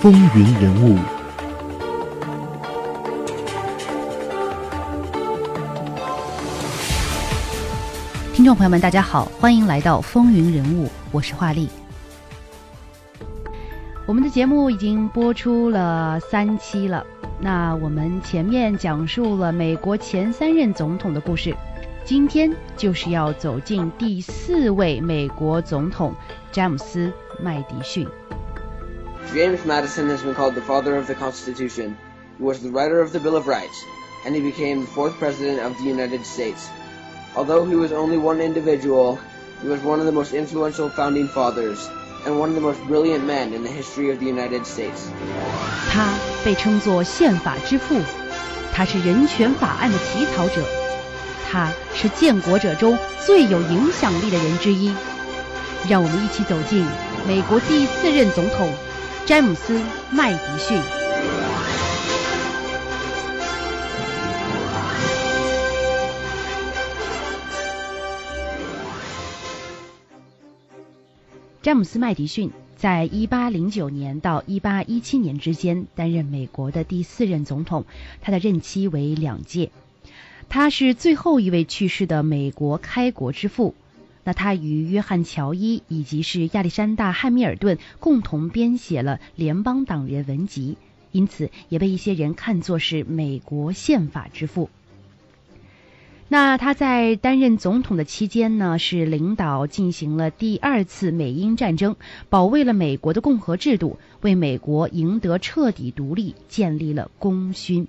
风云人物。听众朋友们，大家好，欢迎来到风云人物，我是华丽。我们的节目已经播出了三期了，那我们前面讲述了美国前三任总统的故事，今天就是要走进第四位美国总统詹姆斯麦迪逊。James Madison has been called the father of the Constitution. He was the writer of the Bill of Rights, and he became the fourth president of the United States. Although he was only one individual, he was one of the most influential founding fathers and one of the most brilliant men in the history of the United States. 他被称作宪法之父，他是人权法案的起草者，他是建国者中最有影响力的人之一。让我们一起走进美国第四任总统 詹姆斯·麦迪逊。詹姆斯·麦迪逊在1809年到1817年之间担任美国的第四任总统，他的任期为两届。他是最后一位去世的美国开国之父。他与约翰·乔伊以及是亚历山大·汉密尔顿共同编写了《联邦党人文集》，因此也被一些人看作是美国宪法之父。那他在担任总统的期间呢，是领导进行了第二次美英战争，保卫了美国的共和制度，为美国赢得彻底独立建立了功勋。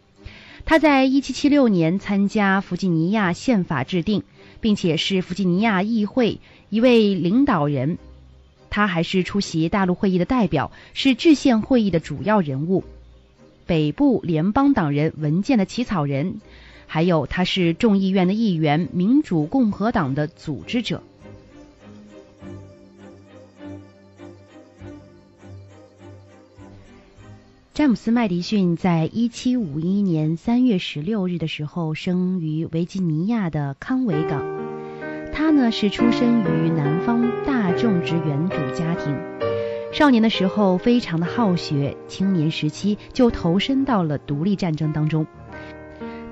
他在1776年参加弗吉尼亚宪法制定，并且是弗吉尼亚议会一位领导人。他还是出席大陆会议的代表，是制宪会议的主要人物，北部联邦党人文件的起草人。还有，他是众议院的议员，民主共和党的组织者。詹姆斯·麦迪逊在一七五一年三月十六日的时候生于维吉尼亚的康维港。他呢是出生于南方大种植园主家庭，少年的时候非常的好学，青年时期就投身到了独立战争当中。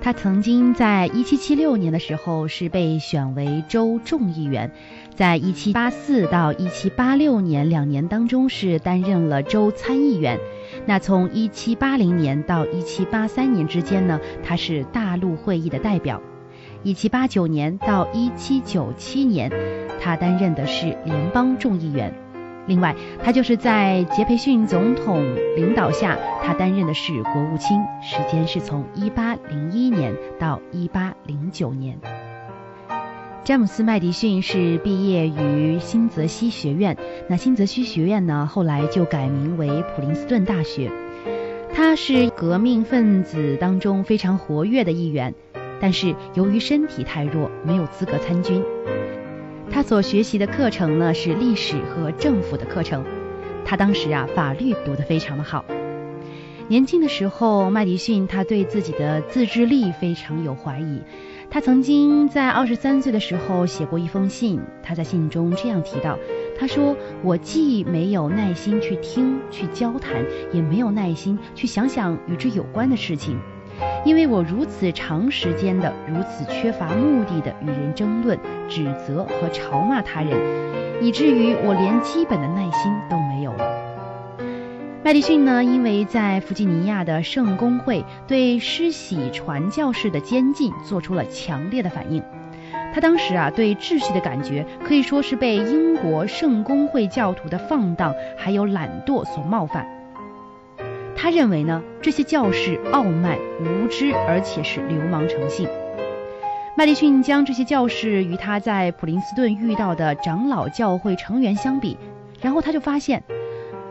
他曾经在1776年的时候是被选为州众议员，在1784到1786年两年当中是担任了州参议员。那从1780年到1783年之间呢，他是大陆会议的代表。1789年到1797年，他担任的是联邦众议员。另外，他就是在杰斐逊总统领导下，他担任的是国务卿，时间是从1801年到1809年。詹姆斯·麦迪逊是毕业于新泽西学院，那新泽西学院呢，后来就改名为普林斯顿大学。他是革命分子当中非常活跃的一员，但是由于身体太弱，没有资格参军。他所学习的课程呢是历史和政府的课程。他当时啊法律读得非常的好。年轻的时候，麦迪逊他对自己的自制力非常有怀疑。他曾经在二十三岁的时候写过一封信，他在信中这样提到：他说，我既没有耐心去听去交谈，也没有耐心去想想与之有关的事情。因为我如此长时间的、如此缺乏目的的与人争论、指责和嘲骂他人，以至于我连基本的耐心都没有了。麦迪逊呢，因为在弗吉尼亚的圣公会对施洗传教士的监禁做出了强烈的反应，他当时啊对秩序的感觉可以说是被英国圣公会教徒的放荡还有懒惰所冒犯。他认为呢，这些教士傲慢无知，而且是流氓成性。麦迪逊将这些教士与他在普林斯顿遇到的长老教会成员相比，然后他就发现，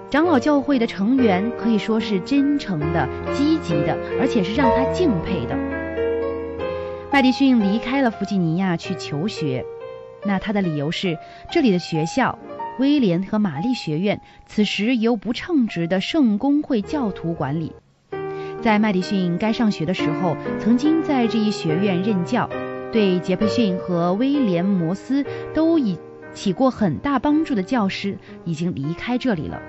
长老教会的成员可以说是真诚的、积极的，而且是让他敬佩的。麦迪逊离开了弗吉尼亚去求学，那他的理由是这里的学校。威廉和玛丽学院此时由不称职的圣公会教徒管理。在麦迪逊该上学的时候，曾经在这一学院任教，对杰斐逊和威廉摩斯都已起过很大帮助的教师已经离开这里了。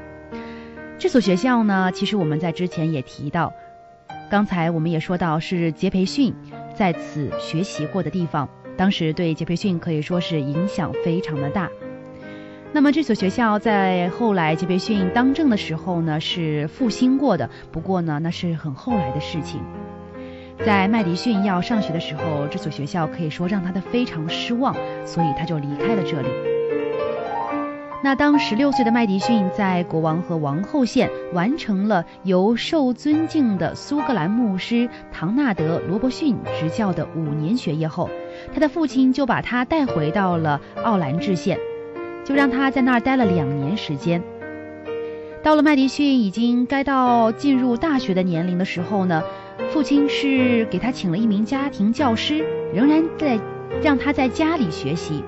这所学校呢，其实我们在之前也提到，刚才我们也说到是杰培逊在此学习过的地方，当时对杰培逊可以说是影响非常的大。那么这所学校在后来杰斐逊当政的时候呢，是复兴过的，不过呢，那是很后来的事情。在麦迪逊要上学的时候，这所学校可以说让他的非常失望，所以他就离开了这里。那当十六岁的麦迪逊在国王和王后县完成了由受尊敬的苏格兰牧师唐纳德·罗伯逊执教的五年学业后，他的父亲就把他带回到了奥兰治县，就让他在那儿待了两年时间。到了麦迪逊已经该到进入大学的年龄的时候呢，父亲是给他请了一名家庭教师，仍然在让他在家里学习。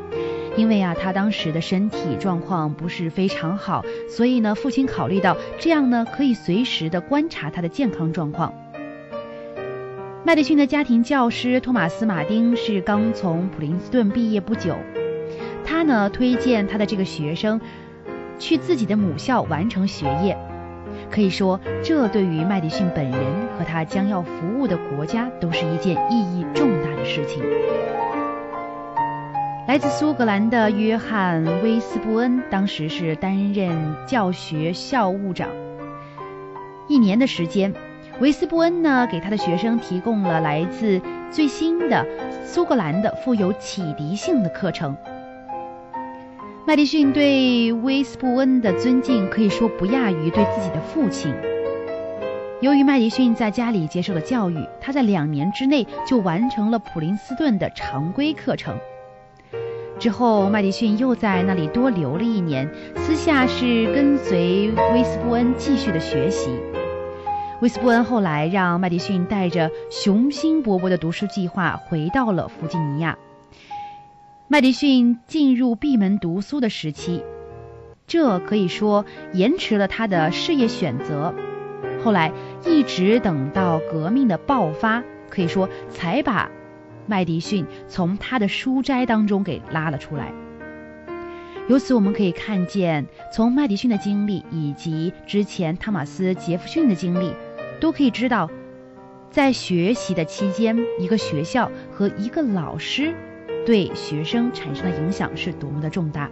因为啊，他当时的身体状况不是非常好，所以呢，父亲考虑到这样呢，可以随时的观察他的健康状况。麦迪逊的家庭教师托马斯·马丁是刚从普林斯顿毕业不久，他呢推荐他的这个学生去自己的母校完成学业，可以说这对于麦迪逊本人和他将要服务的国家都是一件意义重大的事情。来自苏格兰的约翰·威斯布恩当时是担任教学校务长。一年的时间，威斯布恩呢给他的学生提供了来自最新的苏格兰的富有启迪性的课程。麦迪逊对威斯布恩的尊敬可以说不亚于对自己的父亲。由于麦迪逊在家里接受了教育，他在两年之内就完成了普林斯顿的常规课程。之后，麦迪逊又在那里多留了一年，私下是跟随威斯布恩继续的学习。威斯布恩后来让麦迪逊带着雄心勃勃的读书计划回到了弗吉尼亚。麦迪逊进入闭门读书的时期，这可以说延迟了他的事业选择。后来一直等到革命的爆发，可以说才把。麦迪逊从他的书斋当中给拉了出来。由此我们可以看见，从麦迪逊的经历以及之前汤马斯·杰弗逊的经历，都可以知道，在学习的期间，一个学校和一个老师对学生产生的影响是多么的重大，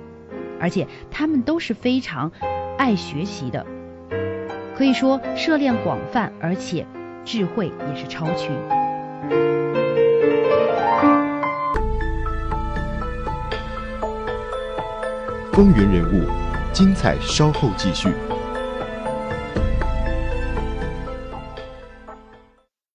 而且他们都是非常爱学习的，可以说涉猎广泛，而且智慧也是超群。风云人物，精彩稍后继续。